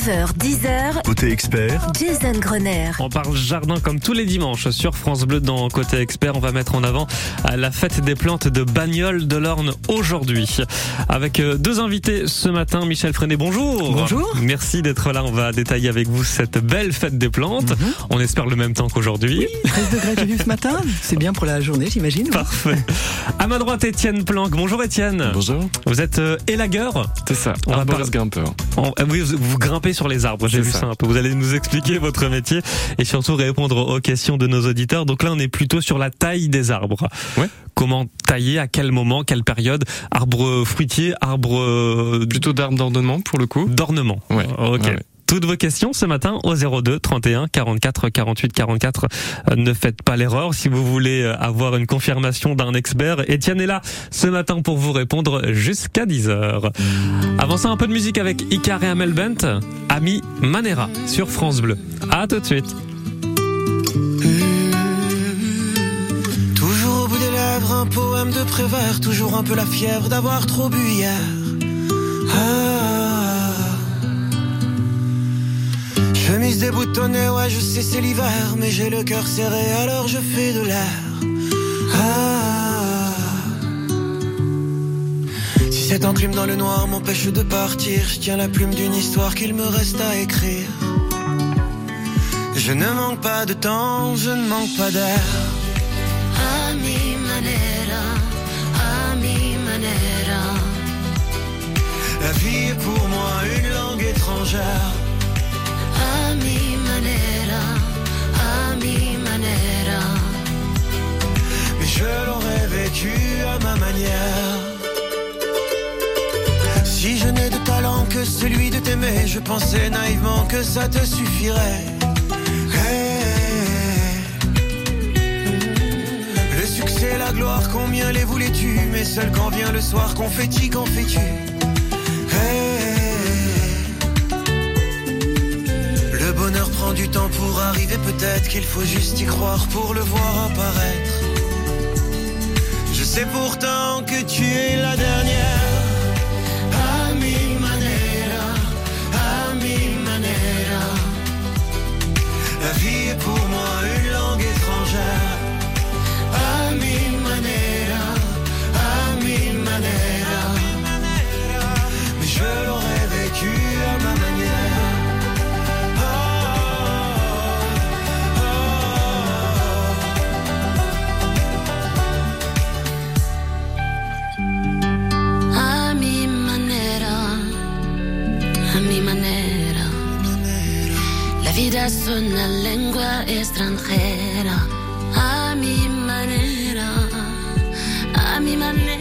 9h, 10h. Côté expert, Jason Grenier. On parle jardin comme tous les dimanches sur France Bleu dans Côté Expert. On va mettre en avant euh, la fête des plantes de Bagnoles de l'Orne aujourd'hui. Avec euh, deux invités ce matin. Michel Freinet, bonjour. Bonjour. Merci d'être là. On va détailler avec vous cette belle fête des plantes. Mhm. On espère le même temps qu'aujourd'hui. 13 degrés vu ce matin, c'est bien pour la journée j'imagine. Parfait. À ma droite, Étienne Planck. Bonjour Étienne. Bonjour, Vous êtes euh, élagueur. c'est ça, On va parler- grimpeur. On- oui, vous, vous sur les arbres, j'ai vu ça. ça un peu. Vous allez nous expliquer votre métier et surtout répondre aux questions de nos auditeurs. Donc là, on est plutôt sur la taille des arbres. Ouais. Comment tailler, à quel moment, quelle période? Arbre fruitier, arbre euh, Plutôt d'arbres d'ornement pour le coup? d'ornement. Ouais. Ok. Ouais, ouais. Toutes vos questions ce matin au 02 31 44 48 44. Euh, ne faites pas l'erreur si vous voulez euh, avoir une confirmation d'un expert. Étienne est là ce matin pour vous répondre jusqu'à 10h. Avant ça, un peu de musique avec Icar et Amel Bent, Ami Manera sur France Bleu. À tout de suite. Toujours au bout des lèvres, un poème de Prévert, toujours un peu la fièvre d'avoir trop bu hier. Ah. Chemise déboutonnée, ouais, je sais, c'est l'hiver, mais j'ai le cœur serré, alors je fais de l'air. Ah. Si cette enclume dans le noir m'empêche de partir, je tiens la plume d'une histoire qu'il me reste à écrire. Je ne manque pas de temps, je ne manque pas d'air. A mi manera, a mi manera. La vie est pour moi une langue étrangère. Mi manera, mi manera. Mais je l'aurais vécu à ma manière. Si je n'ai de talent que celui de t'aimer, je pensais naïvement que ça te suffirait. Le succès, la gloire, combien les voulais-tu? Mais seul quand vient le soir, confetti, qu'en fais-tu? Bonheur prend du temps pour arriver, peut-être qu'il faut juste y croire pour le voir apparaître. Je sais pourtant que tu es la dernière. La vida es una lengua extranjera. A mi manera, a mi manera.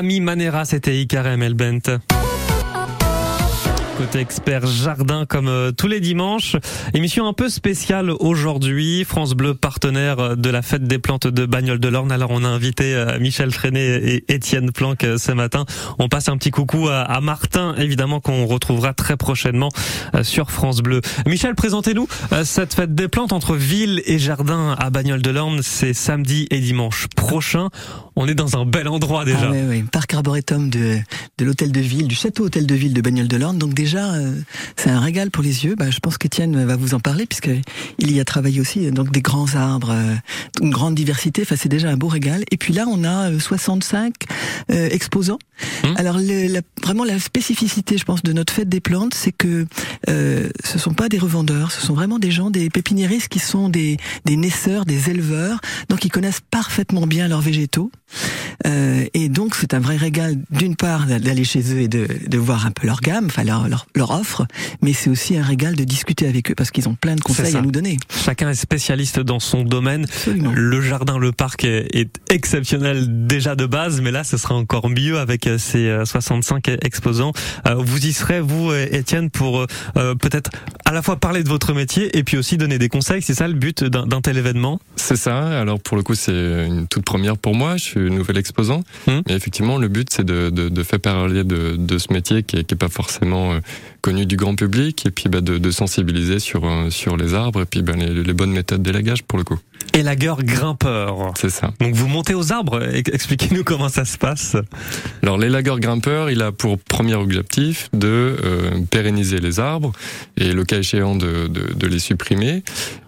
Ami Manera, c'était Icar et Amel Bent. Côté expert jardin comme euh, tous les dimanches. Émission un peu spéciale aujourd'hui. France Bleu partenaire de la fête des plantes de Bagnoles de l'Orne. Alors on a invité euh, Michel Freinet et Étienne Planck euh, ce matin. On passe un petit coucou à, Martin évidemment qu'on retrouvera très prochainement sur France Bleu. Michel, présentez-nous cette fête des plantes entre ville et jardin à Bagnoles de l'Orne. C'est samedi et dimanche prochain. On est dans un bel endroit déjà. Ah ouais, ouais, parc arboretum de, de l'hôtel de ville, du château hôtel de ville de Bagnoles de l'Orne. Donc déjà, euh, c'est un régal pour les yeux. Bah, je pense qu'Étienne va vous en parler puisque il y a travaillé aussi. Donc des grands arbres, euh, une grande diversité. Enfin, c'est déjà un beau régal. Et puis là, on a euh, 65 euh, exposants. Hum. Alors le, la, vraiment la spécificité, je pense, de notre fête des plantes, c'est que euh, ce sont pas des revendeurs, ce sont vraiment des gens, des pépiniéristes qui sont des, des naisseurs, des éleveurs, donc ils connaissent parfaitement bien leurs végétaux. Euh, et donc c'est un vrai régal d'une part d'aller chez eux et de, de voir un peu leur gamme, enfin leur, leur, leur offre, mais c'est aussi un régal de discuter avec eux parce qu'ils ont plein de conseils à nous donner. Chacun est spécialiste dans son domaine. Absolument. Le jardin, le parc est, est exceptionnel déjà de base, mais là ce sera encore mieux avec ces 65 exposants. Vous y serez, vous, Étienne, pour euh, peut-être à la fois parler de votre métier et puis aussi donner des conseils. C'est ça le but d'un tel événement? C'est ça. Alors pour le coup, c'est une toute première pour moi. Je suis nouvel exposant. Hum. Mais effectivement, le but, c'est de, de, de, faire parler de, de ce métier qui est, qui est pas forcément euh, connu du grand public et puis bah, de, sensibiliser sur, euh, sur les arbres et puis bah, les, les bonnes méthodes d'élagage pour le coup. Élagueur grimpeur. C'est ça. Donc vous montez aux arbres. Expliquez-nous comment ça se passe. Alors l'élagueur grimpeur, il a pour premier objectif de euh, pérenniser les arbres et le cas échéant de, les supprimer,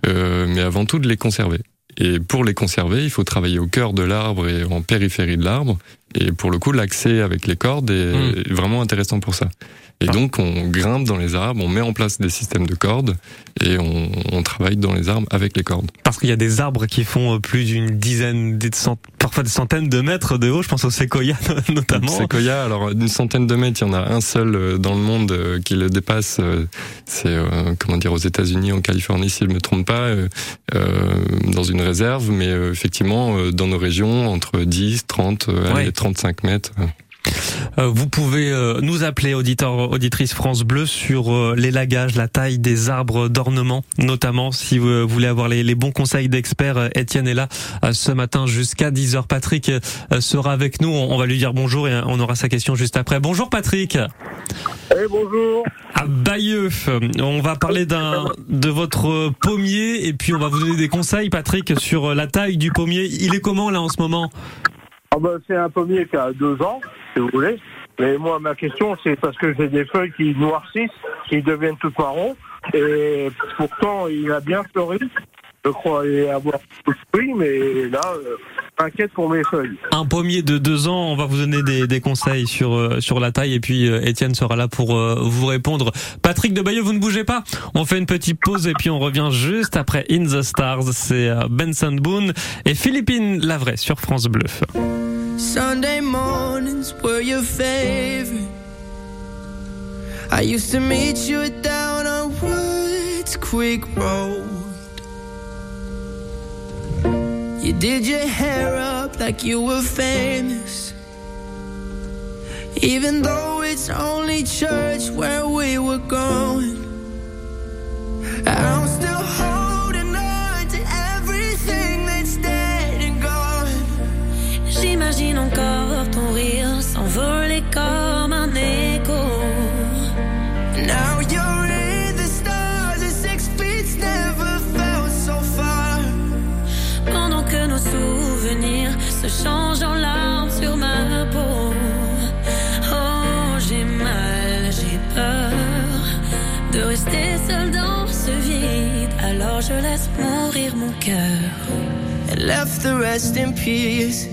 euh, mais avant tout de les conserver. Et pour les conserver, il faut travailler au cœur de l'arbre et en périphérie de l'arbre. Et pour le coup, l'accès avec les cordes est mmh. vraiment intéressant pour ça. Et donc, on grimpe dans les arbres, on met en place des systèmes de cordes et on, on travaille dans les arbres avec les cordes. Parce qu'il y a des arbres qui font plus d'une dizaine, des cent... parfois des centaines de mètres de haut. Je pense au séquoia notamment. Séquoia, alors une centaine de mètres, il y en a un seul euh, dans le monde euh, qui le dépasse. Euh, c'est comment dire aux États-Unis, en Californie, si je ne me trompe pas, euh, dans une réserve. Mais effectivement, dans nos régions, entre 10, 30, ouais. 35 mètres. Euh, vous pouvez euh, nous appeler, auditeurs, auditrices France Bleu, sur euh, l'élagage, la taille des arbres d'ornement, notamment si vous voulez avoir les, les bons conseils d'experts. Étienne est là ce matin jusqu'à 10h. Patrick sera avec nous. On va lui dire bonjour et on aura sa question juste après. Bonjour Patrick. Hey, bonjour. À Bayeux, on va parler d'un de votre pommier et puis on va vous donner des conseils, Patrick, sur la taille du pommier. Il est comment là en ce moment? Ah ben, C'est un pommier qui a deux ans si vous voulez. Mais moi, ma question, c'est parce que j'ai des feuilles qui noircissent, qui deviennent toutes marron, et pourtant, il a bien fleuri. Je crois avoir tout fruits, mais là, inquiète pour mes feuilles. Un pommier de deux ans, on va vous donner des, des conseils sur euh, sur la taille, et puis euh, Étienne sera là pour euh, vous répondre. Patrick de Bayeux, vous ne bougez pas. On fait une petite pause, et puis on revient juste après In the Stars. C'est Benson Boone et Philippine Lavray sur France Bleu. Sunday mornings were your favorite. I used to meet you down on Woods Quick Road. You did your hair up like you were famous. Even though it's only church where we were going. I'm And left the rest in pieces.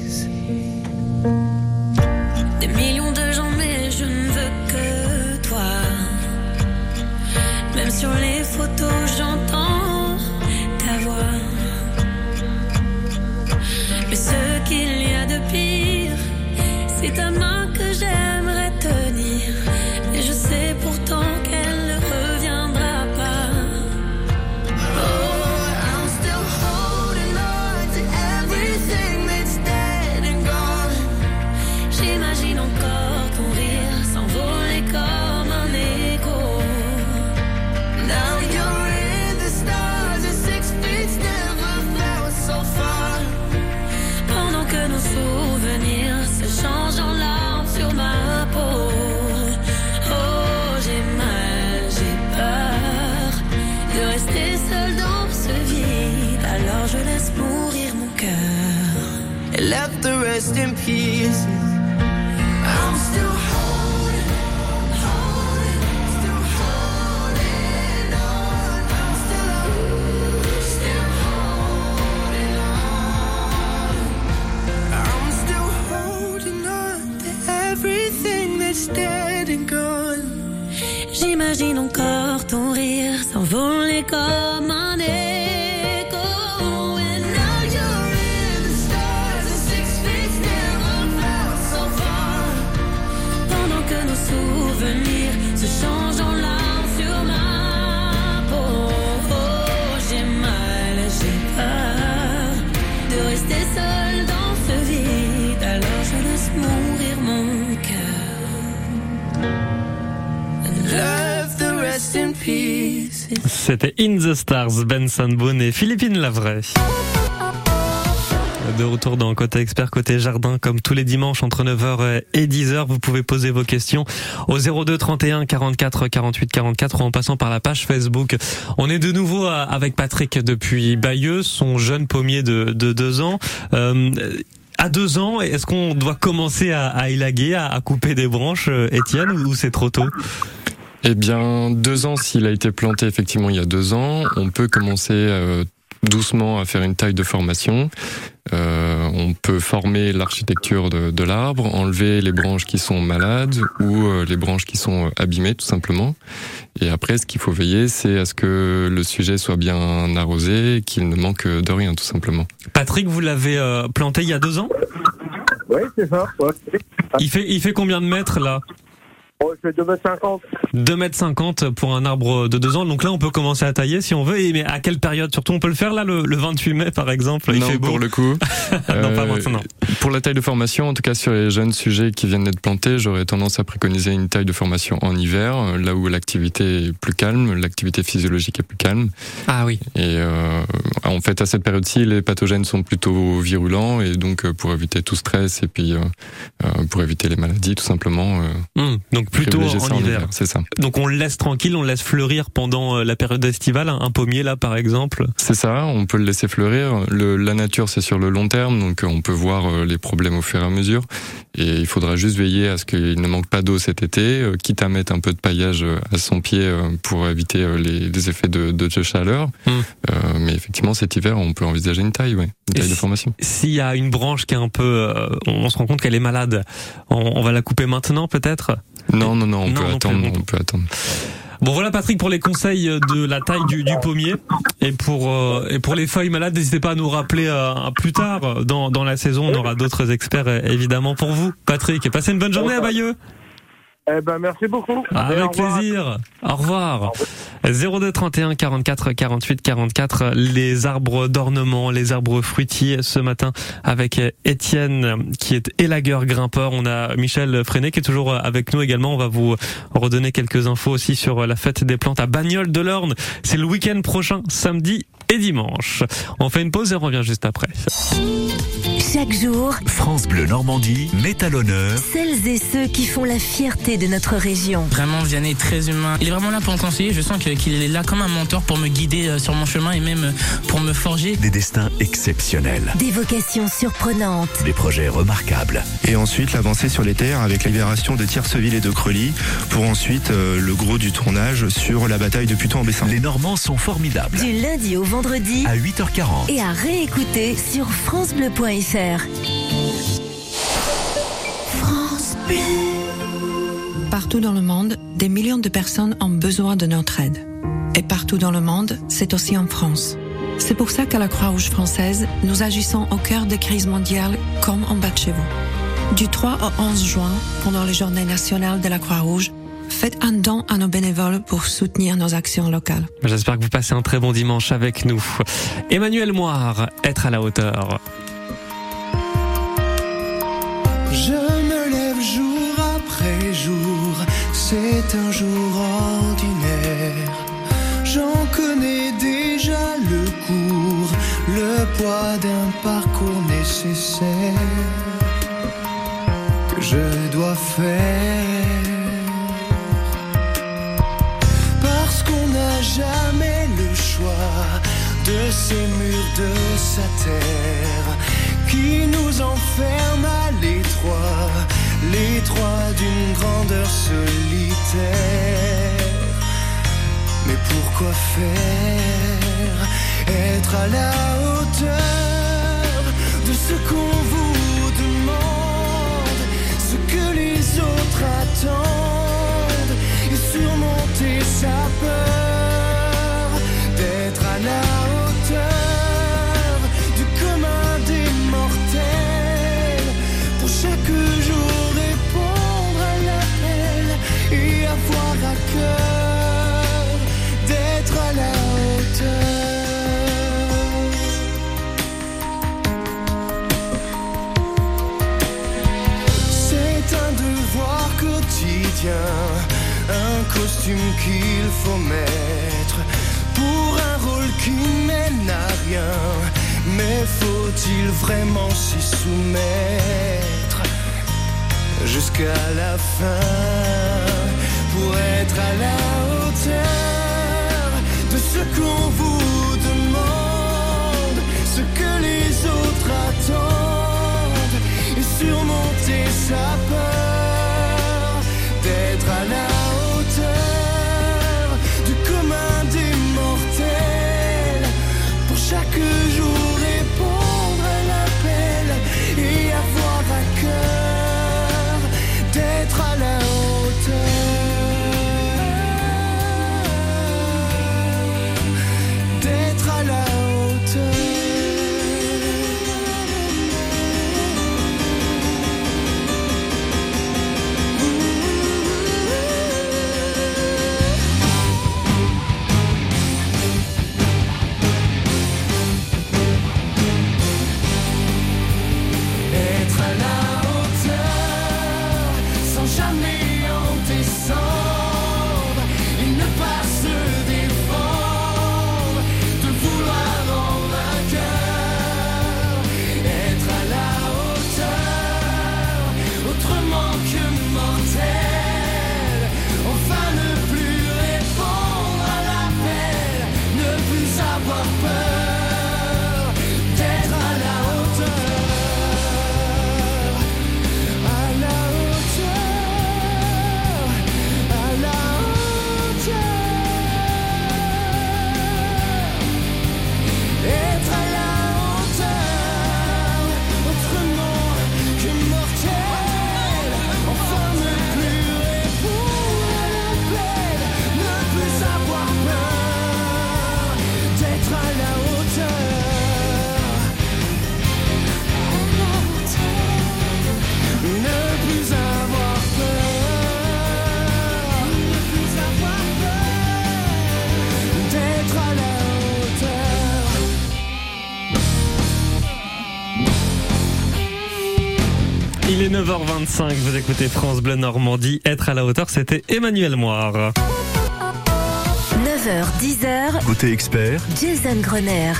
Stars, Benson Boone et Philippine. De retour dans Côté Expert, Côté Jardin, comme tous les dimanches entre 9h et 10h, vous pouvez poser vos questions au 02 31 44 48 44 ou en passant par la page Facebook. On est de nouveau avec Patrick depuis Bayeux, son jeune pommier de, de deux ans. Euh, à deux ans, est-ce qu'on doit commencer à, à élaguer, à, à couper des branches, euh, Étienne, ou c'est trop tôt? Eh bien, deux ans, s'il a été planté effectivement il y a deux ans, on peut commencer euh, doucement à faire une taille de formation. Euh, on peut former l'architecture de, de l'arbre, enlever les branches qui sont malades ou euh, les branches qui sont euh, abîmées tout simplement. Et après, ce qu'il faut veiller, c'est à ce que le sujet soit bien arrosé, qu'il ne manque de rien tout simplement. Patrick, vous l'avez euh, planté il y a deux ans? Oui, c'est ça. Ouais. il fait, il fait combien de mètres là? Bon, je fais 2m50. 2 mètres 50 pour un arbre de deux ans. Donc là, on peut commencer à tailler si on veut. Et mais à quelle période? Surtout, on peut le faire là le, le 28 mai, par exemple. Il non, fait beau. pour le coup. non, pas Euh, maintenant. Pour la taille de formation, en tout cas sur les jeunes sujets qui viennent d'être plantés, j'aurais tendance à préconiser une taille de formation en hiver, euh, là où l'activité est plus calme, l'activité physiologique est plus calme. Ah oui. Et euh, en fait, à cette période-ci, les pathogènes sont plutôt virulents, et donc pour éviter tout stress et puis euh, pour éviter les maladies, tout simplement. euh, Hum, donc plutôt ça en hiver. C'est ça. Donc on le laisse tranquille, on le laisse fleurir pendant euh, la période estivale. Un pommier là, par exemple. C'est ça, on peut le laisser fleurir. Le, la nature, c'est sur le long terme, donc euh, on peut voir euh, les problèmes au fur et à mesure. Et il faudra juste veiller à ce qu'il ne manque pas d'eau cet été, quitte à mettre un peu de paillage à son pied pour éviter les, les effets de, de chaleur. Mm. Euh, mais effectivement, cet hiver, on peut envisager une taille, ouais, une taille de formation. S'il y a une branche qui est un peu, euh, on se rend compte qu'elle est malade, on, on va la couper maintenant peut-être? Non, non, non, on Non, peut non attendre, plus, on peut attendre. Bon voilà Patrick pour les conseils de la taille du, du pommier et pour euh, et pour les feuilles malades n'hésitez pas à nous rappeler euh, plus tard dans, dans la saison. On aura d'autres experts euh, évidemment pour vous Patrick. Et passez une bonne journée à Bayeux Eh ben, merci beaucoup. Au avec plaisir. Au revoir. 02 31 44 48 44 les arbres d'ornement les arbres fruitiers ce matin avec Étienne qui est élagueur grimpeur. On a Michel Freinet qui est toujours avec nous également. On va vous redonner quelques infos aussi sur la fête des plantes à Bagnoles de l'Orne. C'est le week-end prochain samedi et dimanche. On fait une pause et on revient juste après Chaque jour, France Bleu Normandie met à l'honneur celles et ceux qui font la fierté de notre région. Vraiment, Vianney est très humain. Il est vraiment là pour me conseiller. Je sens qu'il est là comme un mentor pour me guider euh, sur mon chemin et même euh, pour me forger. des destins exceptionnels, Des vocations surprenantes. des projets remarquables. et ensuite l'avancée sur les terres avec la libération de Tierceville et de Creully pour ensuite euh, le gros du tournage sur la bataille de Puteaux-en-Bessin. Les Normands sont formidables. Du lundi au vendredi À 8h40. et à réécouter sur FranceBleu.fr. France Bleu. Partout dans le monde, des millions de personnes ont besoin de notre aide. Et partout dans le monde, c'est aussi en France. C'est pour ça qu'à la Croix-Rouge française, nous agissons au cœur des crises mondiales comme en bas de chez vous. Du 3 au 11 juin, pendant les journées nationales de la Croix-Rouge, faites un don à nos bénévoles pour soutenir nos actions locales. j'espère que vous passez un très bon dimanche avec nous Emmanuel Moire être à la hauteur c'est un jour ordinaire. J'en connais déjà le cours, le poids d'un parcours nécessaire que je dois faire. Parce qu'on n'a jamais le choix de ces murs de sa terre qui nous enferment à l'étroit, l'étroit d'une grandeur solitaire. Mais pourquoi faire être à la hauteur de ce qu'on vous demande, ce que les autres attendent, et surmonter sa peur? Un devoir quotidien costume qu'il faut mettre pour un rôle qui mène à rien. Mais faut-il vraiment s'y soumettre jusqu'à la fin pour être à la hauteur de ce qu'on vous demande, jamais en descendre Il est 9h25, vous écoutez France Bleu Normandie. Être à la hauteur, c'était Emmanuel Moire. 9h, 10h, Côté expert, Jason Grenier.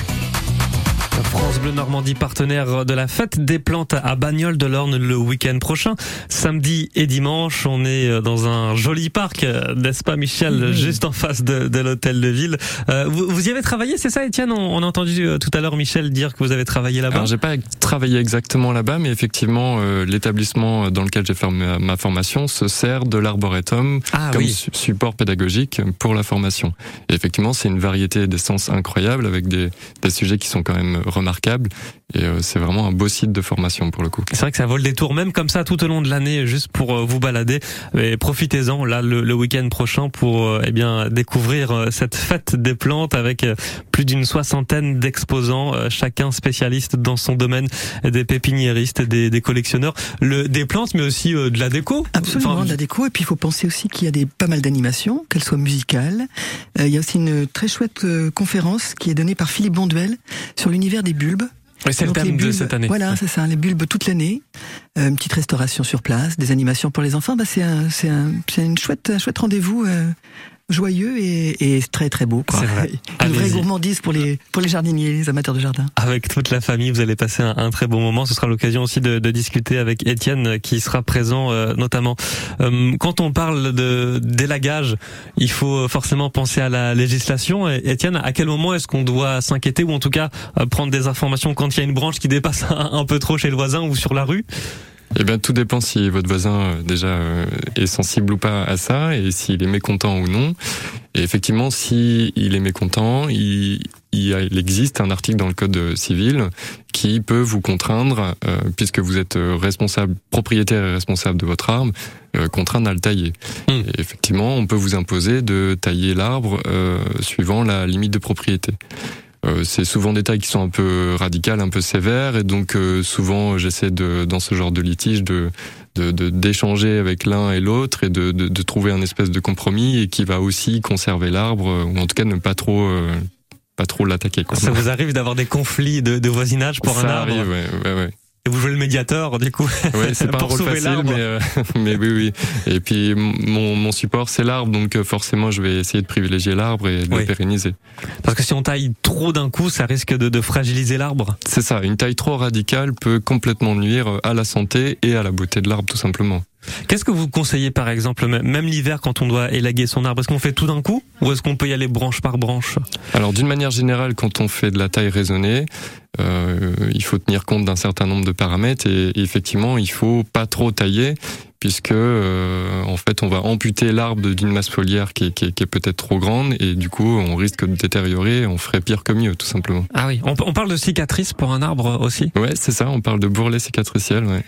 France Bleu Normandie, partenaire de la fête des plantes à Bagnoles de l'Orne le week-end prochain. Samedi et dimanche, on est dans un joli parc, euh, n'est-ce pas Michel, juste en face de, de l'hôtel de ville. Euh, vous, vous y avez travaillé, c'est ça Étienne? On, on a entendu euh, tout à l'heure Michel dire que vous avez travaillé là-bas. Alors j'ai pas travaillé exactement là-bas, mais effectivement euh, l'établissement dans lequel j'ai fait ma, ma formation se sert de l'arboretum Ah comme oui. su- support pédagogique pour la formation. Et effectivement, c'est une variété d'essences incroyable avec des, des sujets qui sont quand même remarquables. Et euh, c'est vraiment un beau site de formation pour le coup. C'est vrai que ça vole des tours, même comme ça tout au long de l'année, juste pour euh, vous balader. Mais profitez-en là le, le week-end prochain pour euh, eh bien découvrir euh, cette fête des plantes avec euh, plus d'une soixantaine d'exposants, euh, chacun spécialiste dans son domaine, des pépiniéristes, des, des collectionneurs, le, des plantes, mais aussi euh, de la déco. Absolument, Enfin, de la déco. Et puis il faut penser aussi qu'il y a des pas mal d'animations, qu'elles soient musicales. Euh, il y a aussi une très chouette euh, conférence qui est donnée par Philippe Bonduel sur l'univers des bulbes. C'est le thème les de bulbes, cette année. Voilà, Ouais. c'est ça, les bulbes toute l'année. Euh, une petite restauration sur place, des animations pour les enfants. Bah, c'est un, un, une chouette, un chouette rendez-vous. euh, joyeux et, et très très beau. quoi. C'est vrai. Une vraie gourmandise pour les, pour les jardiniers, les amateurs de jardin. Avec toute la famille, vous allez passer un, un très bon moment. Ce sera l'occasion aussi de, de discuter avec Étienne, euh, qui sera présent euh, notamment. Euh, quand on parle de d'élagage, il faut forcément penser à la législation. Et, Étienne, à quel moment est-ce qu'on doit s'inquiéter ou en tout cas euh, prendre des informations quand il y a une branche qui dépasse un, un peu trop chez le voisin ou sur la rue? Eh bien, tout dépend si votre voisin euh, déjà euh, est sensible ou pas à ça et s'il est mécontent ou non. Et effectivement, si il est mécontent, il, il, existe un article dans le code civil qui peut vous contraindre, euh, puisque vous êtes euh, responsable, propriétaire et responsable de votre arbre, euh, contraindre à le tailler. Hmm. Et effectivement, on peut vous imposer de tailler l'arbre euh, suivant la limite de propriété. Euh, c'est souvent des tailles qui sont un peu radicales, un peu sévères, et donc euh, souvent j'essaie de, dans ce genre de litige, de de- de- d'échanger avec l'un et l'autre et de, de, de trouver un espèce de compromis et qui va aussi conserver l'arbre, euh, ou en tout cas ne pas trop euh, pas trop l'attaquer. Ça vous arrive d'avoir des conflits de, de voisinage pour Ça un arbre arrive, ouais, ouais, ouais. Et vous jouez le médiateur, du coup. Ouais, c'est pas un rôle facile, mais, euh, mais oui, oui. Et puis mon, mon support, c'est l'arbre, donc euh, forcément, je vais essayer de privilégier l'arbre et de Oui. le pérenniser. Parce que si on taille trop d'un coup, ça risque de, de fragiliser l'arbre. C'est ça, une taille trop radicale peut complètement nuire à la santé et à la beauté de l'arbre, tout simplement. Qu'est-ce que vous conseillez par exemple, même l'hiver quand on doit élaguer son arbre? Est-ce qu'on fait tout d'un coup ou est-ce qu'on peut y aller branche par branche? Alors d'une manière générale, quand on fait de la taille raisonnée, euh, il faut tenir compte d'un certain nombre de paramètres et, et effectivement, il faut pas trop tailler puisque euh, en fait, on va amputer l'arbre d'une masse foliaire qui est, qui est- qui est peut-être trop grande et du coup, on risque de détériorer. On ferait pire que mieux, tout simplement. Ah oui, on, on parle de cicatrices pour un arbre aussi? Ouais, c'est ça. On parle de bourrelet cicatriciel. Ouais.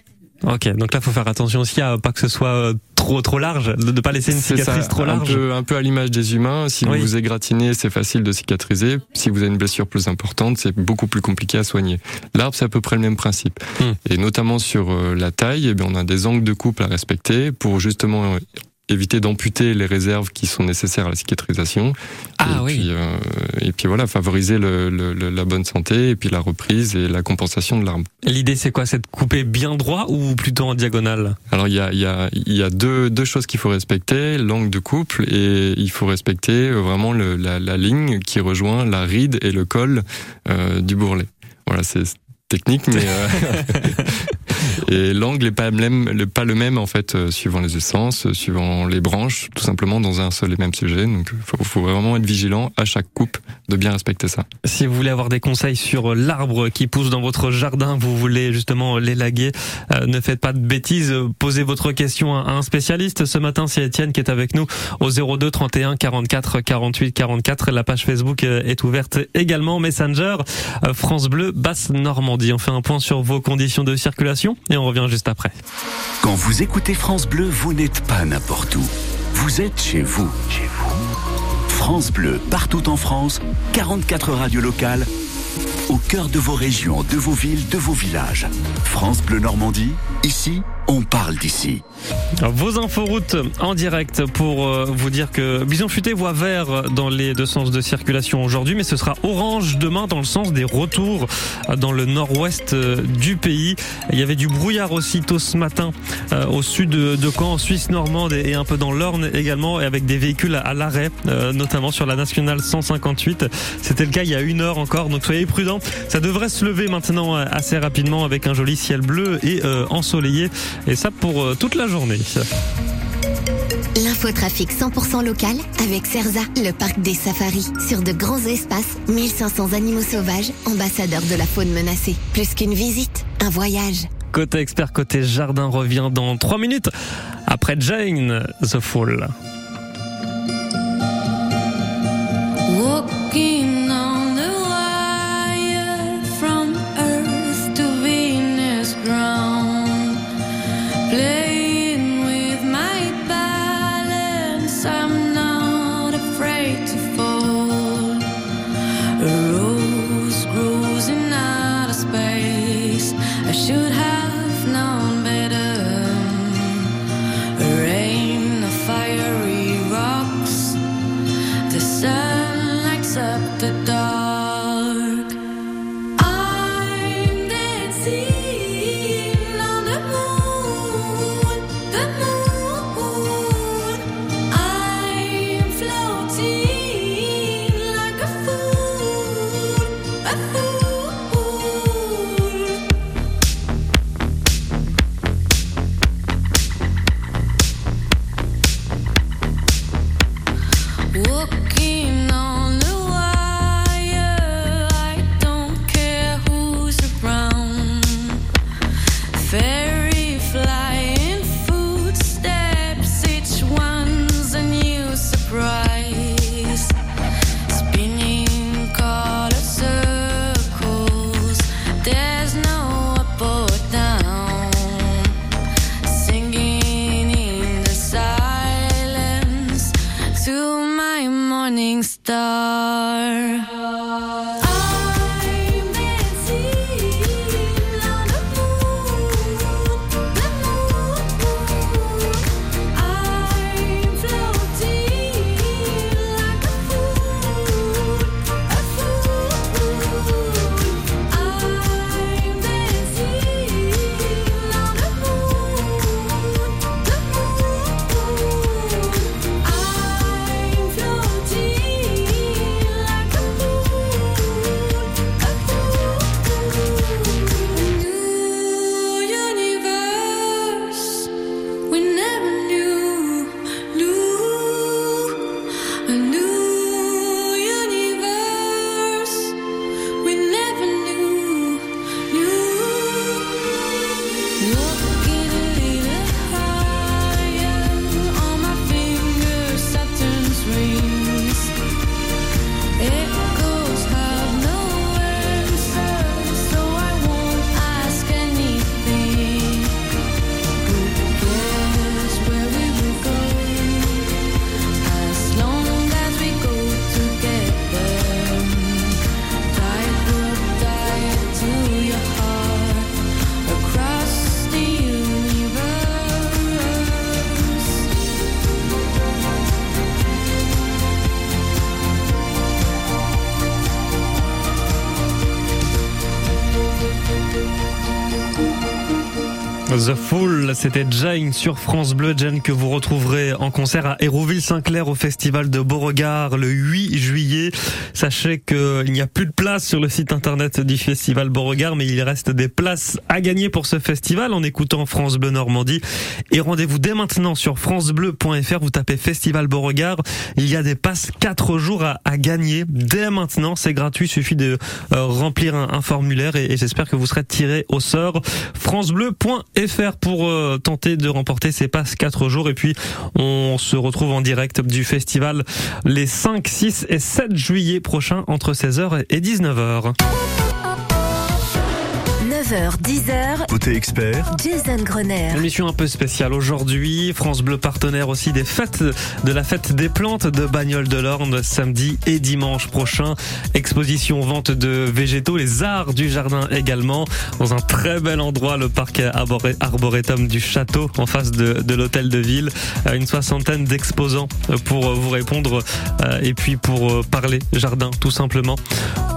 Ok, donc là faut faire attention aussi à pas que ce soit euh, trop trop large, de ne pas laisser une cicatrice ça, trop large. Un peu, un peu à l'image des humains. Si Oui. vous vous égratignez, c'est facile de cicatriser. Si vous avez une blessure plus importante, c'est beaucoup plus compliqué à soigner. L'arbre, c'est à peu près le même principe. Hmm. Et notamment sur euh, la taille, eh bien, on a des angles de coupe à respecter pour justement euh, éviter d'amputer les réserves qui sont nécessaires à la cicatrisation. Ah et oui. Puis, euh, et puis voilà, favoriser le, le- le- la bonne santé et puis la reprise et la compensation de l'arbre. L'idée c'est quoi? C'est de couper bien droit ou plutôt en diagonale? Alors il y a, y a, y a deux, deux choses qu'il faut respecter, l'angle de couple et il faut respecter euh, vraiment le, la, la ligne qui rejoint la ride et le col euh, du bourrelet. Voilà, c'est technique, mais euh, et l'angle n'est pas le même, en fait euh, suivant les essences, euh, suivant les branches, tout simplement dans un seul et même sujet. Donc il faut, faut vraiment être vigilant à chaque coupe de bien respecter ça. Si vous voulez avoir des conseils sur l'arbre qui pousse dans votre jardin, vous voulez justement l'élaguer, euh, ne faites pas de bêtises, euh, posez votre question à un spécialiste. Ce matin, c'est Étienne qui est avec nous au 02 31 44 48 44. La page Facebook euh, est ouverte également. Messenger, euh, France Bleu, Basse Normandie. On fait un point sur vos conditions de circulation et on revient juste après. Quand vous écoutez France Bleu, vous n'êtes pas n'importe où. Vous êtes chez vous. Chez vous. France Bleu, partout en France, 44 radios locales, au cœur de vos régions, de vos villes, de vos villages. France Bleu Normandie, ici, on parle d'ici. Vos inforoutes en direct pour euh, vous dire que Bison Futé voit vert dans les deux sens de circulation aujourd'hui, mais ce sera orange demain dans le sens des retours dans le nord-ouest euh, du pays. Il y avait du brouillard aussi tôt ce matin euh, au sud de Caen, en Suisse normande et un peu dans l'Orne également, et avec des véhicules à- l'arrêt, notamment sur la nationale 158. C'était le cas il y a une heure encore, donc soyez prudents. Ça devrait se lever maintenant assez rapidement avec un joli ciel bleu et ensoleillé, et ça pour euh, toute la journée. L'infotrafic 100% local avec Cerza, le parc des safaris. Sur de grands espaces, 1500 animaux sauvages, ambassadeurs de la faune menacée. Plus qu'une visite, un voyage. Côté expert, côté jardin revient dans 3 minutes après Jane The Fall. The Fool, c'était Jane sur France Bleu, Jane que vous retrouverez en concert à Hérouville-Saint-Clair au festival de Beauregard le 8 juillet. Sachez qu'il n'y a plus de place sur le site internet du festival Beauregard, mais il reste des places à gagner pour ce festival en écoutant France Bleu Normandie. Et rendez-vous dès maintenant sur francebleu.fr, vous tapez Festival Beauregard. Il y a des passes 4 jours à, gagner dès maintenant, c'est gratuit, il suffit de euh, remplir un, formulaire et, j'espère que vous serez tiré au sort. francebleu.fr pour euh, tenter de remporter ces passes 4 jours et puis on se retrouve en direct du festival les 5, 6 et 7 juillet prochains entre 16h et 19h. 9h, 10h. Côté expert, Jason Grenier. Une émission un peu spéciale aujourd'hui. France Bleu partenaire aussi des fêtes de la fête des plantes de Bagnoles de l'Orne samedi et dimanche prochain. Exposition vente de végétaux, les arts du jardin également dans un très bel endroit, le parc arboretum du château en face de, de l'hôtel de ville. Euh, Une soixantaine d'exposants pour vous répondre euh, et puis pour euh, parler jardin tout simplement.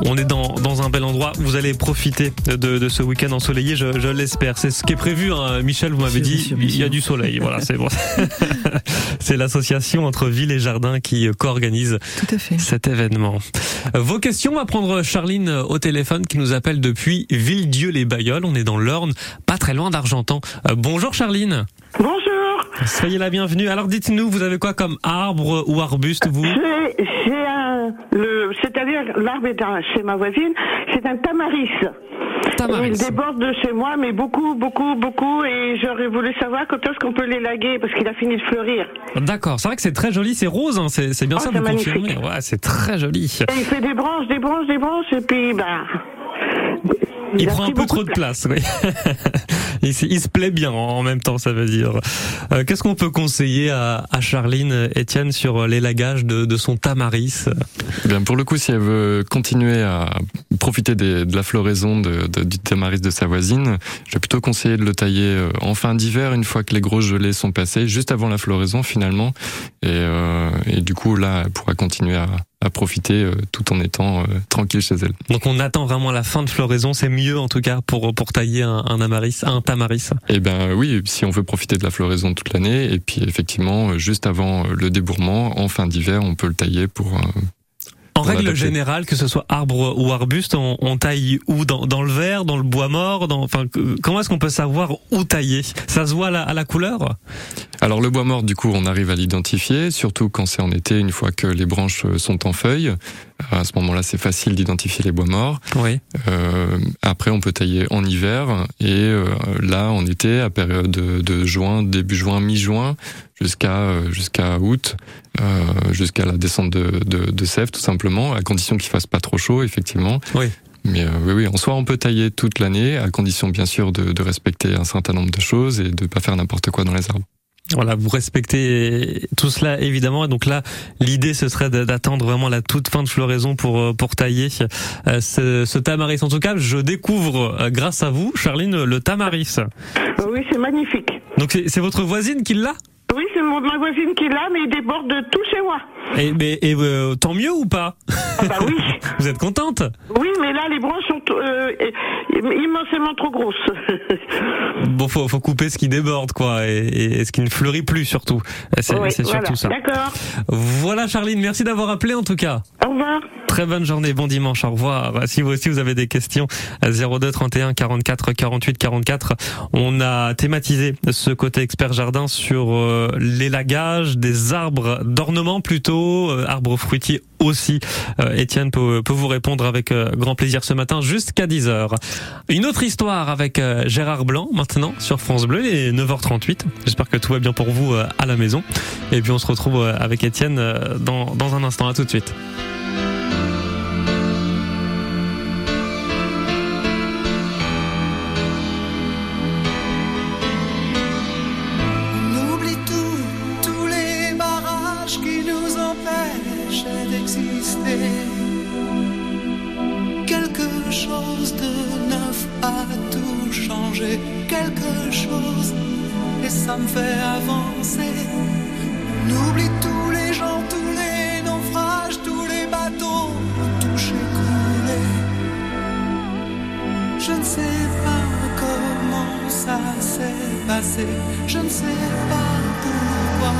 On est dans, dans un bel endroit. Vous allez profiter de, de ce week-end ensoleillé, je, je l'espère. C'est ce qui est prévu. hein. Michel, vous m'avez dit, sûr, il y a du soleil. Voilà, c'est bon. c'est l'association entre ville et jardin qui co-organise Tout à fait. cet événement. Vos questions, on va prendre Charline au téléphone qui nous appelle depuis Villedieu-les-Bayoles. On est dans l'Orne, pas très loin d'Argentan. Euh, bonjour Charline. Bonjour. Soyez la bienvenue. Alors dites-nous, vous avez quoi comme arbre ou arbuste vous? J'ai le, c'est-à-dire l'arbre est un- chez ma voisine, c'est un tamaris. Tamaris. Il déborde de chez moi, mais beaucoup, beaucoup, beaucoup, et j'aurais voulu savoir quand est-ce qu'on peut l'élaguer, parce qu'il a fini de fleurir. D'accord, c'est vrai que c'est très joli, c'est rose, hein, c'est c'est bien Oh, ça, c'est vous confirmez. Ouais, c'est très joli. Et il fait des branches, des branches, des branches, et puis, bah... Il prend un peu trop de place, oui. il, se- il se plaît bien en même temps, ça veut dire. Euh, Qu'est-ce qu'on peut conseiller à, à Charline, Étienne, sur l'élagage de, de son tamaris? Eh Bien, pour le coup, si elle veut continuer à profiter des- de la floraison de, de- du tamaris de sa voisine, je vais plutôt conseiller de le tailler euh, en fin d'hiver, une fois que les grosses gelées sont passées, juste avant la floraison finalement. Et, euh, et du coup, là, elle pourra continuer à, à profiter euh, tout en étant euh, tranquille chez elle. Donc on attend vraiment la fin de floraison, c'est mieux en tout cas pour, pour tailler un, un amaris, un tamaris. Eh ben oui, si on veut profiter de la floraison toute l'année, et puis effectivement, euh, juste avant le débourrement, en fin d'hiver, on peut le tailler pour... En règle générale, que ce soit arbre ou arbuste, on, on taille où dans, dans le verre, dans le bois mort dans, enfin, Comment est-ce qu'on peut savoir où tailler? Ça se voit à la, à la couleur? Alors le bois mort, du coup, on arrive à l'identifier, surtout quand c'est en été, une fois que les branches sont en feuilles. À ce moment-là, c'est facile d'identifier les bois morts. Oui. Euh, après, on peut tailler en hiver et euh, là, en été, à période de, de juin, début juin, mi-juin, jusqu'à euh, jusqu'à août, euh, jusqu'à la descente de, de, de sève, tout simplement, à condition qu'il fasse pas trop chaud, effectivement. Oui. Mais euh, oui, oui, en soi, on peut tailler toute l'année, à condition bien sûr de, de respecter un certain nombre de choses et de pas faire n'importe quoi dans les arbres. Voilà, vous respectez tout cela évidemment. Et donc là, l'idée ce serait d'attendre vraiment la toute fin de floraison pour euh, pour tailler euh, ce, ce tamaris. En tout cas, je découvre euh, grâce à vous, Charline, le tamaris. Oui, c'est magnifique. Donc c'est c'est votre voisine qui l'a? Oui, c'est ma voisine qui l'a, mais il déborde de tout chez moi. Et, mais, et euh, tant mieux ou pas Ah bah oui. Vous êtes contente Oui, mais là, les branches sont euh, immensément trop grosses. Bon, faut, faut couper ce qui déborde, quoi, et, et ce qui ne fleurit plus surtout. C'est Oui, surtout voilà. ça. D'accord. Voilà, Charline, merci d'avoir appelé en tout cas. Au revoir. Très bonne journée, bon dimanche, au revoir. Si vous aussi vous avez des questions, 02 31 44 48 44. On a thématisé ce côté expert jardin sur euh, l'élagage des arbres d'ornement plutôt, euh, arbres fruitiers aussi. Euh, Étienne peut, vous répondre avec euh, grand plaisir ce matin jusqu'à 10h. Une autre histoire avec Gérard Blanc maintenant sur France Bleu, est 9h38. J'espère que tout va bien pour vous à la maison. Et puis on se retrouve avec Étienne dans, dans un instant. À tout de suite. Avancer. On oublie tous les gens, tous les naufrages, tous les bateaux touchés, coulés. Je ne sais pas comment ça s'est passé. Je ne sais pas pourquoi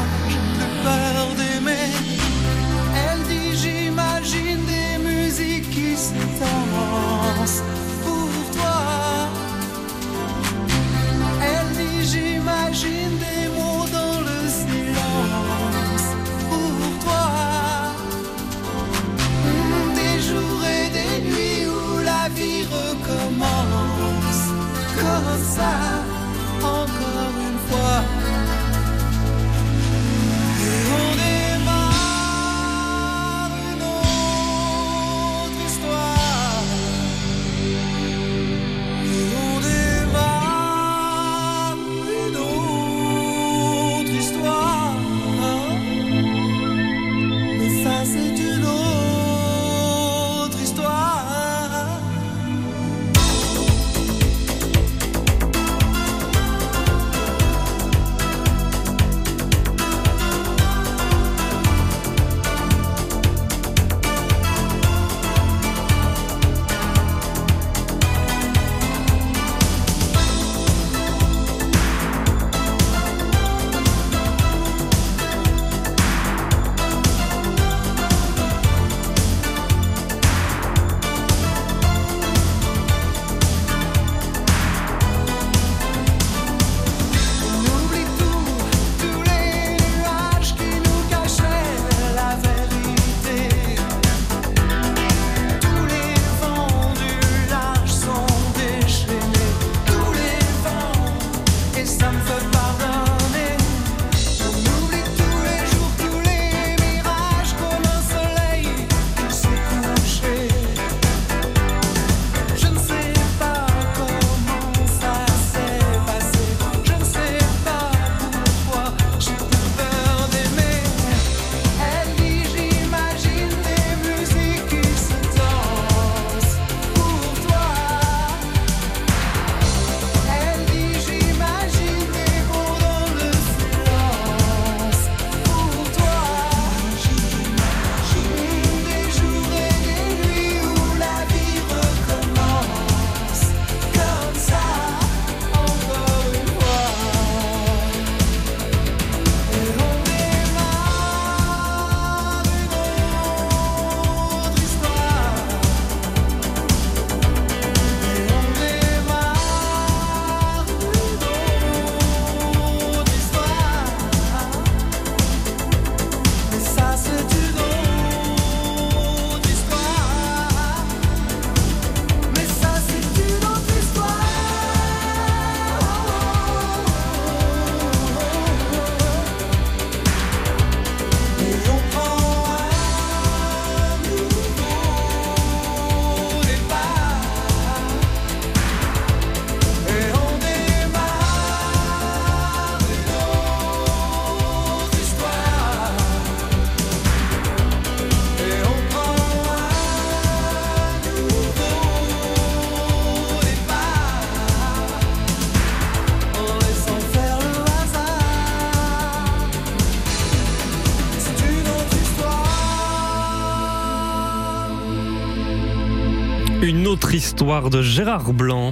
Une autre histoire de Gérard Blanc.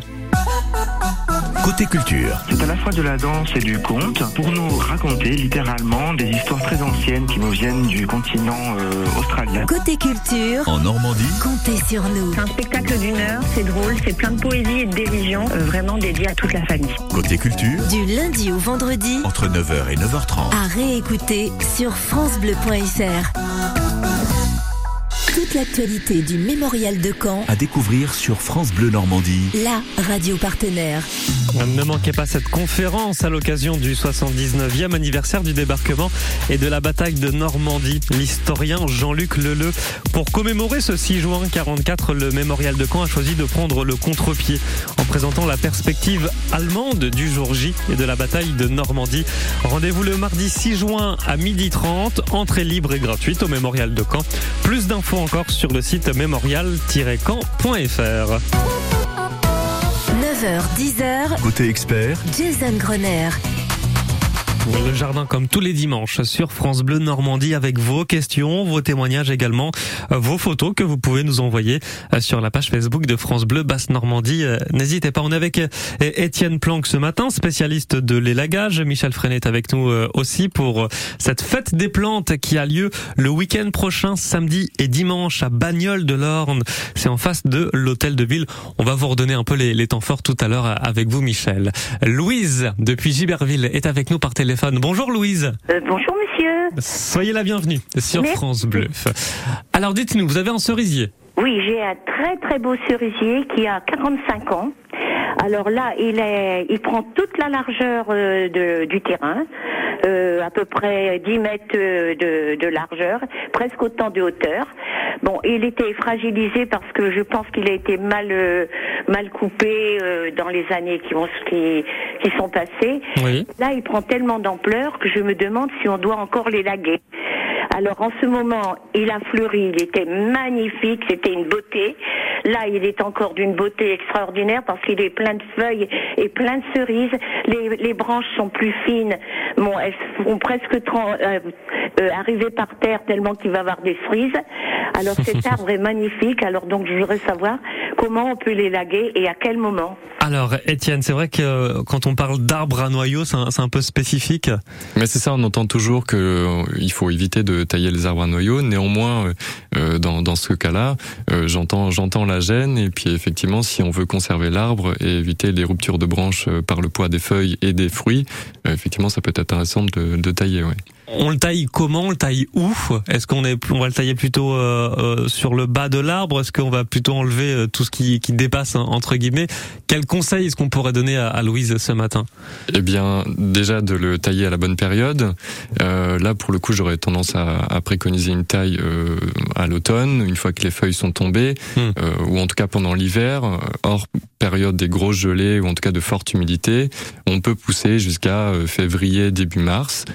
Côté culture. C'est à la fois de la danse et du conte pour nous raconter littéralement des histoires très anciennes qui nous viennent du continent euh, australien. Côté culture, En Normandie, comptez sur nous. C'est un spectacle d'une heure, c'est drôle, c'est plein de poésie et de dérision, euh, vraiment dédié à toute la famille. côté culture, Du lundi au vendredi, entre 9h et 9h30. à réécouter sur FranceBleu.fr. Toute l'actualité du mémorial de Caen, À découvrir sur France Bleu Normandie. la radio partenaire. Ne manquez pas cette conférence à l'occasion du 79e anniversaire du débarquement et de la bataille de Normandie. L'historien Jean-Luc Leleu. Pour commémorer ce 6 juin 44, le mémorial de Caen a choisi de prendre le contre-pied en présentant la perspective allemande du jour J et de la bataille de Normandie. Rendez-vous le mardi 6 juin à 12h30, entrée libre et gratuite au mémorial de Caen. Plus d'infos encore sur le site mémorial-caen.fr. 9h, 10h, Côté expert, Jason Grenier. Le jardin comme tous les dimanches sur France Bleu Normandie avec vos questions, vos témoignages également, euh, vos photos que vous pouvez nous envoyer euh, sur la page Facebook de France Bleu Basse Normandie. Euh, N'hésitez pas. On est avec Étienne Planck ce matin, spécialiste de l'élagage. Michel Freinet est avec nous aussi pour cette fête des plantes qui a lieu le week-end prochain, samedi et dimanche à Bagnoles de l'Orne. C'est en face de l'hôtel de ville. On va vous redonner un peu les, temps forts tout à l'heure avec vous, Michel. Louise, depuis Giberville, est avec nous par téléphone. Bonjour Louise. Euh, bonjour monsieur. Soyez la bienvenue sur Merci. France Bleu. Alors dites-nous, vous avez un cerisier Oui, j'ai un très très beau cerisier qui a 45 ans. Alors là, il est, il prend toute la largeur euh, de- du terrain, euh, à peu près 10 mètres euh, de, de largeur, presque autant de hauteur. Bon, il était fragilisé parce que je pense qu'il a été mal euh, mal coupé dans les années qui, vont, qui, qui sont passées. Oui. Là, il prend tellement d'ampleur que je me demande si on doit encore l'élaguer. Alors en ce moment, il a fleuri, il était magnifique, c'était une beauté. Là, il est encore d'une beauté extraordinaire parce qu'il est plein de feuilles et plein de cerises. Les, les branches sont plus fines. Bon, elles vont presque euh, euh, arriver par terre tellement qu'il va avoir des cerises. Alors cet arbre est magnifique. Alors donc je voudrais savoir comment on peut l'élaguer et à quel moment. Alors Étienne, c'est vrai que euh, quand on parle d'arbre à noyau, c'est un, peu spécifique. Mais c'est ça, on entend toujours que euh, il faut éviter de tailler les arbres à noyaux. Néanmoins, euh, dans, dans ce cas-là, euh, j'entends j'entends la gêne et puis effectivement, si on veut conserver l'arbre et éviter les ruptures de branches par le poids des feuilles et des fruits, euh, effectivement, ça peut être intéressant de, de tailler. Ouais. On le taille comment On le taille où? Est-ce qu'on est, on va le tailler plutôt euh, euh, sur le bas de l'arbre? Est-ce qu'on va plutôt enlever euh, tout ce qui, qui dépasse hein, entre guillemets? Quel conseil est-ce qu'on pourrait donner à, à Louise ce matin? Eh bien, déjà de le tailler à la bonne période. Euh, là, pour le coup, j'aurais tendance à, à préconiser une taille euh, à l'automne, une fois que les feuilles sont tombées, euh, ou en tout cas pendant l'hiver, hors période des grosses gelées ou en tout cas de forte humidité. On peut pousser jusqu'à février, début mars.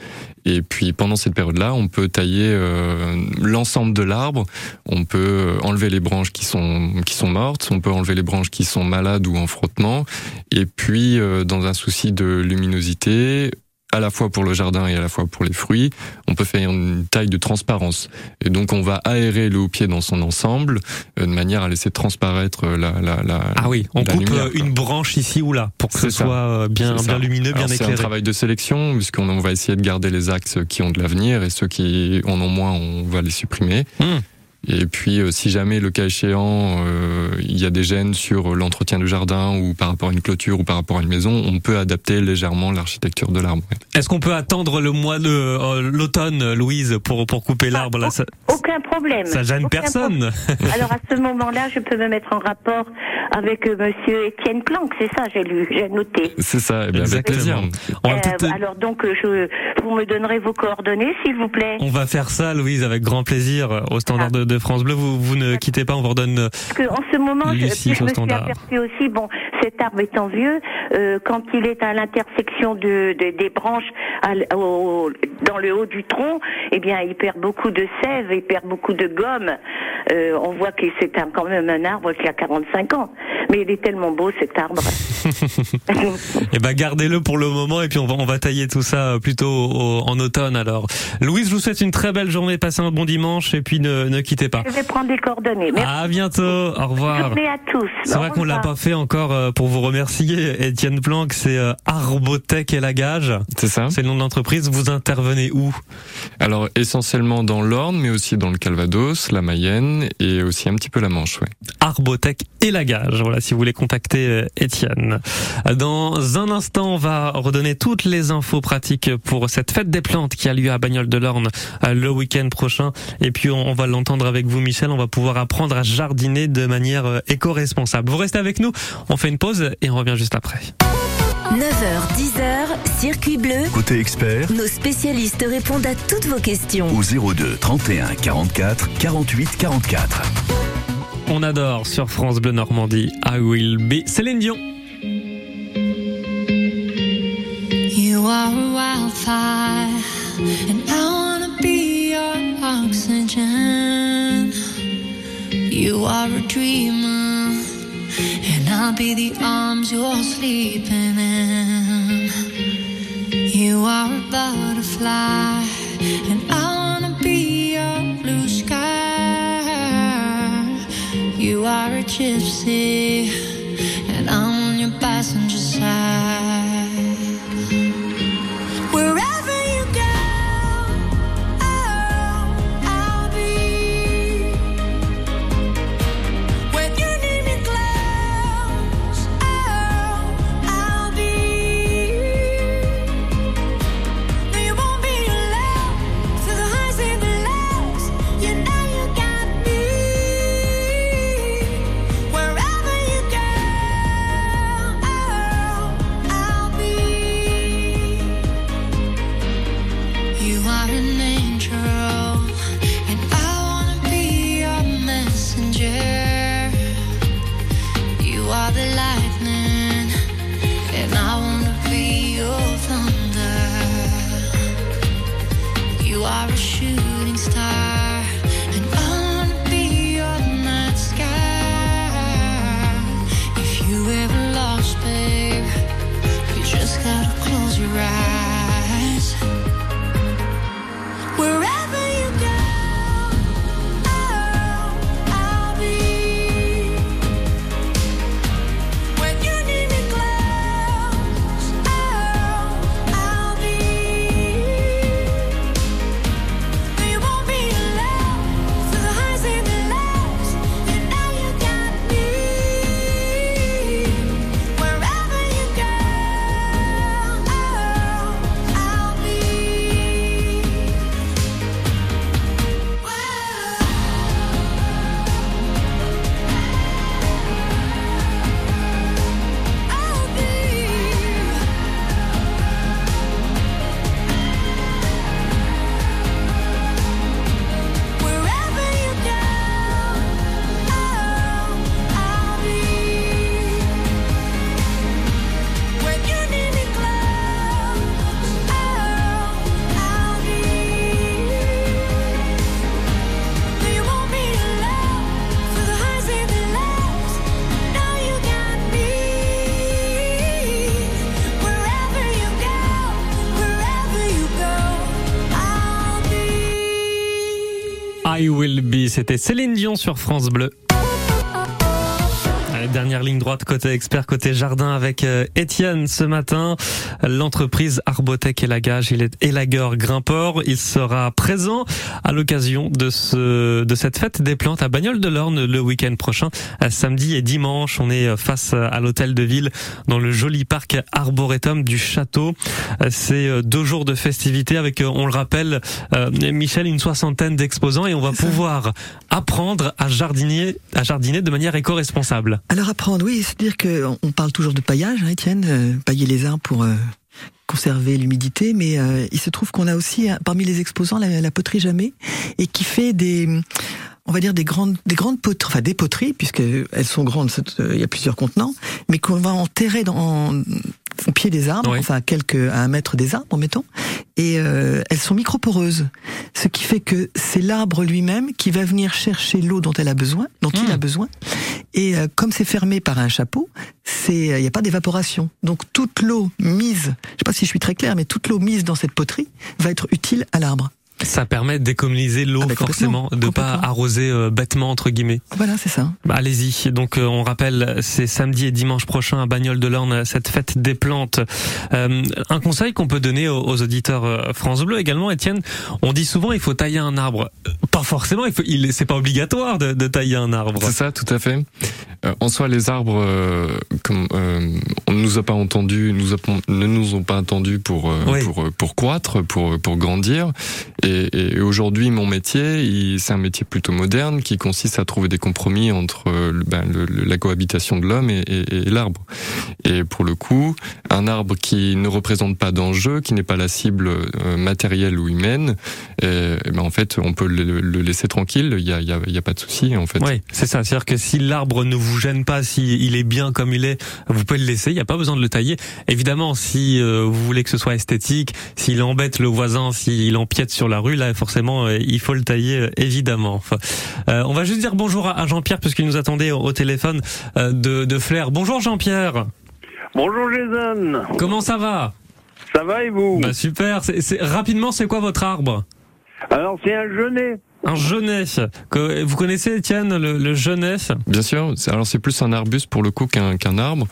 Et puis pendant cette période-là, on peut tailler euh, l'ensemble de l'arbre. On peut euh, enlever les branches qui sont qui sont mortes. On peut enlever les branches qui sont malades ou en frottement. Et puis, euh, dans un souci de luminosité, à la fois pour le jardin et à la fois pour les fruits, on peut faire une taille de transparence. Et donc, on va aérer le haut-pied dans son ensemble, euh, de manière à laisser transparaître la, la, la Ah oui, on la coupe lumière, euh, une branche ici ou là pour que ce ça. soit euh, bien, bien lumineux, bien Alors, C'est un éclairé. travail de sélection, puisqu'on on va essayer de garder les axes qui ont de l'avenir et ceux qui en ont moins, on va les supprimer. Hmm. Et puis, euh, si jamais, le cas échéant, euh, il y a des gènes sur l'entretien du jardin ou par rapport à une clôture ou par rapport à une maison, on peut adapter légèrement l'architecture de l'arbre. Est-ce qu'on peut attendre le mois de euh, l'automne, Louise, pour pour couper l'arbre là? ça, Aucun problème. ça gêne Aucun personne. problème. Alors à ce moment-là, je peux me mettre en rapport avec euh, Monsieur Étienne Planck, c'est ça, j'ai lu, j'ai noté. C'est ça, eh bien, avec plaisir. On va Euh, peut-être- alors donc, je, vous me donnerez vos coordonnées, s'il vous plaît. On va faire ça, Louise, avec grand plaisir au standard de, de France Bleu. Vous, vous ne quittez pas, on vous redonne. euh, Parce que en ce moment, je, Lucie, je au me suis standard. aperçu aussi, bon, cet arbre étant vieux, euh, quand il est à l'intersection de, de- des branches à au- dans le haut du tronc, eh bien, il perd beaucoup de sève, il perd beaucoup de gomme. Euh, on voit que c'est quand même un arbre qui a 45 ans, mais il est tellement beau cet arbre. Eh ben, gardez-le pour le moment et puis on va, on va tailler tout ça euh, plutôt au- en automne alors. Louise, je vous souhaite une très belle journée, passez un bon dimanche et puis ne, ne quittez pas. Je vais prendre des coordonnées. Merci. À bientôt, au revoir. Journée à tous. C'est vrai qu'on l'a pas fait encore euh, pour vous remercier, Étienne Planck, c'est euh, Arbotech et Lagage. C'est ça. C'est le nom de l'entreprise. Vous intervenez où? Alors, essentiellement dans l'Orne, mais aussi dans le Calvados, la Mayenne et aussi un petit peu la Manche, ouais. Arbotech et Lagage. Voilà, si vous voulez contacter euh, Étienne. Dans un instant, on va redonner toutes les infos pratiques pour cette fête des plantes qui a lieu à Bagnoles de l'Orne le week-end prochain. Et puis, on va l'entendre avec vous, Michel. On va pouvoir apprendre à jardiner de manière euh, éco-responsable. Vous restez avec nous. On fait une pause et on revient juste après. 9h, 10h, circuit bleu. Côté expert, Nos spécialistes répondent à toutes vos questions. au 02 31 44 48 44. On adore sur France Bleu Normandie. I will be Céline Dion. You are a wildfire, and I wanna be your oxygen. You are a dreamer, and I'll be the arms you're sleeping in. You are a butterfly, and I wanna be your blue sky. You are a gypsy, and I'm on your passenger side. C'était Céline Dion sur France Bleu. Dernière ligne droite côté expert, côté jardin avec euh, Étienne ce matin. L'entreprise Arbotech Élagage, il est élagueur grimpeur. Il sera présent à l'occasion de ce de cette fête des plantes à Bagnoles de l'Orne le week-end prochain, euh, samedi et dimanche. On est euh, face à l'hôtel de ville dans le joli parc arboretum du château. C'est deux jours de festivités avec, on le rappelle, Michel, une soixantaine d'exposants et on va pouvoir apprendre à jardiner, à jardiner de manière éco-responsable. Alors apprendre, oui, c'est-à-dire que on- on parle toujours de paillage, hein, Étienne, euh, pailler les arbres pour euh, conserver l'humidité, mais euh, il se trouve qu'on a aussi parmi les exposants la, la poterie jamais et qui fait des on va dire des grandes des grandes poteries, enfin des poteries puisque elles sont grandes, il y a plusieurs contenants, mais qu'on va enterrer dans en- au pied des arbres, enfin à quelques à un mètre des arbres, mettons, et euh, elles sont microporeuses, ce qui fait que c'est l'arbre lui-même qui va venir chercher l'eau dont elle a besoin, dont il a besoin, et euh, comme c'est fermé par un chapeau, c'est il n'y a pas d'évaporation. Donc toute l'eau mise, je sais pas si je suis très clair, mais toute l'eau mise dans cette poterie va être utile à l'arbre. Ça permet d'économiser l'eau Ah bah, forcément, de pas arroser euh, bêtement entre guillemets. Voilà, c'est ça. Bah, Allez-y. Donc euh, on rappelle, c'est samedi et dimanche prochain à Bagnoles de l'Orne, cette fête des plantes. Euh, un conseil qu'on peut donner aux, aux auditeurs euh, France Bleu également, Étienne. On dit souvent il faut tailler un arbre. Euh, Pas forcément. Il faut, il, c'est pas obligatoire de, de tailler un arbre. C'est ça, tout à fait. Euh, en soi, les arbres, euh, comme euh, on ne nous a pas entendus, nous a- ne nous ont pas entendus pour euh, Oui. pour pour croître, pour pour grandir. Et, et aujourd'hui, mon métier, c'est un métier plutôt moderne qui consiste à trouver des compromis entre euh, ben, le- la cohabitation de l'homme et, et- et l'arbre. Et pour le coup, un arbre qui ne représente pas d'enjeu, qui n'est pas la cible euh, matérielle ou humaine, ben en fait, on peut le, le laisser tranquille. Il y a, y a, y a pas de souci en fait. Oui, c'est ça. C'est-à-dire que si l'arbre ne vous gêne pas, si il est bien comme il est, vous pouvez le laisser. Il n'y a pas besoin de le tailler. Évidemment, si euh, vous voulez que ce soit esthétique, s'il embête le voisin, s'il empiète sur la rue, là, forcément, euh, il faut le tailler, euh, évidemment. Enfin, euh, on va juste dire bonjour à à Jean-Pierre, puisqu'il nous attendait au, au téléphone euh, de, de Flair. Bonjour Jean-Pierre. Bonjour Jason. Comment ça va? Ça va et vous? Bah super. Rapidement, c'est quoi votre arbre? Alors, c'est un genêt. Un genêt. Que- Vous connaissez, Étienne, le, le genêt Bien sûr. c'est- Alors c'est plus un arbuste pour le coup qu'un qu'un arbre.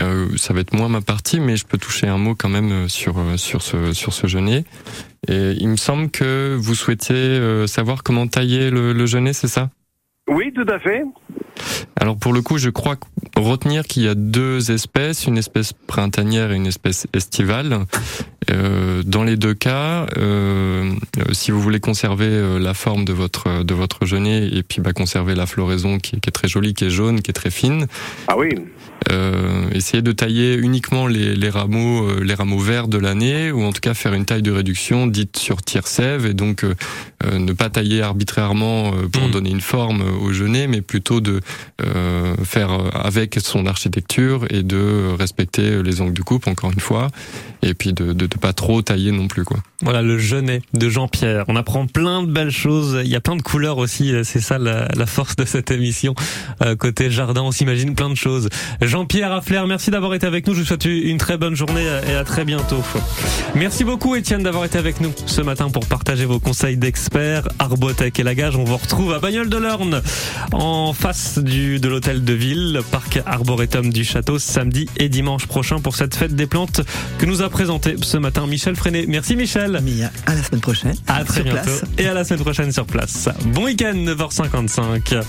Euh, ça va être moins ma partie, mais je peux toucher un mot quand même euh, sur euh, sur ce sur ce genêt. Et il me semble que vous souhaitiez savoir comment tailler le, le genêt, c'est ça? Oui, tout à fait. Alors pour le coup, je crois retenir qu'il y a deux espèces, une espèce printanière et une espèce estivale. Euh, dans les deux cas, euh, si vous voulez conserver euh, la forme de votre de votre genêt et puis bah, conserver la floraison qui, qui est très jolie, qui est jaune, qui est très fine. Ah oui. Euh, essayez de tailler uniquement les, les rameaux euh, les rameaux verts de l'année ou en tout cas faire une taille de réduction dite sur tire sève et donc euh, ne pas tailler arbitrairement euh, pour donner une forme au genêt mais plutôt de euh, faire avec son architecture et de respecter les angles de coupe encore une fois et puis de de, de pas trop tailler non plus quoi. Voilà le genêt de Jean-Pierre. On apprend plein de belles choses. Il y a plein de couleurs aussi. C'est ça la, la force de cette émission. Euh, côté jardin, on s'imagine plein de choses. Jean-Pierre Affler, merci d'avoir été avec nous. Je vous souhaite une très bonne journée et à très bientôt. Merci beaucoup Étienne d'avoir été avec nous ce matin pour partager vos conseils d'experts. Arbotech et Lagage, on vous retrouve à Bagnoles de l'Orne en face du de l'hôtel de ville, parc Arboretum du château samedi et dimanche prochain pour cette fête des plantes que nous a présenté ce matin Michel Freinet. Merci Michel. À la semaine prochaine. À très bientôt place. et à la semaine prochaine sur place. Bon week-end 9h55.